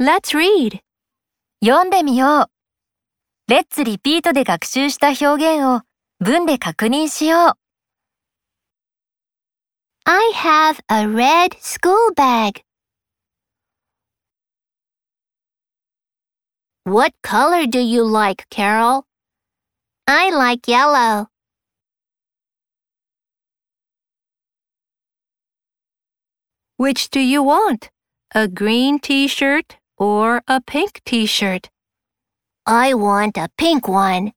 Let's read. 読んでみよう。レッツリピートで学習した表現を文で確認しよう。 I have a red school bag. What color do you like, Carol? I like yellow. Which do you want? A green t-shirt or a pink t-shirt? I want a pink one.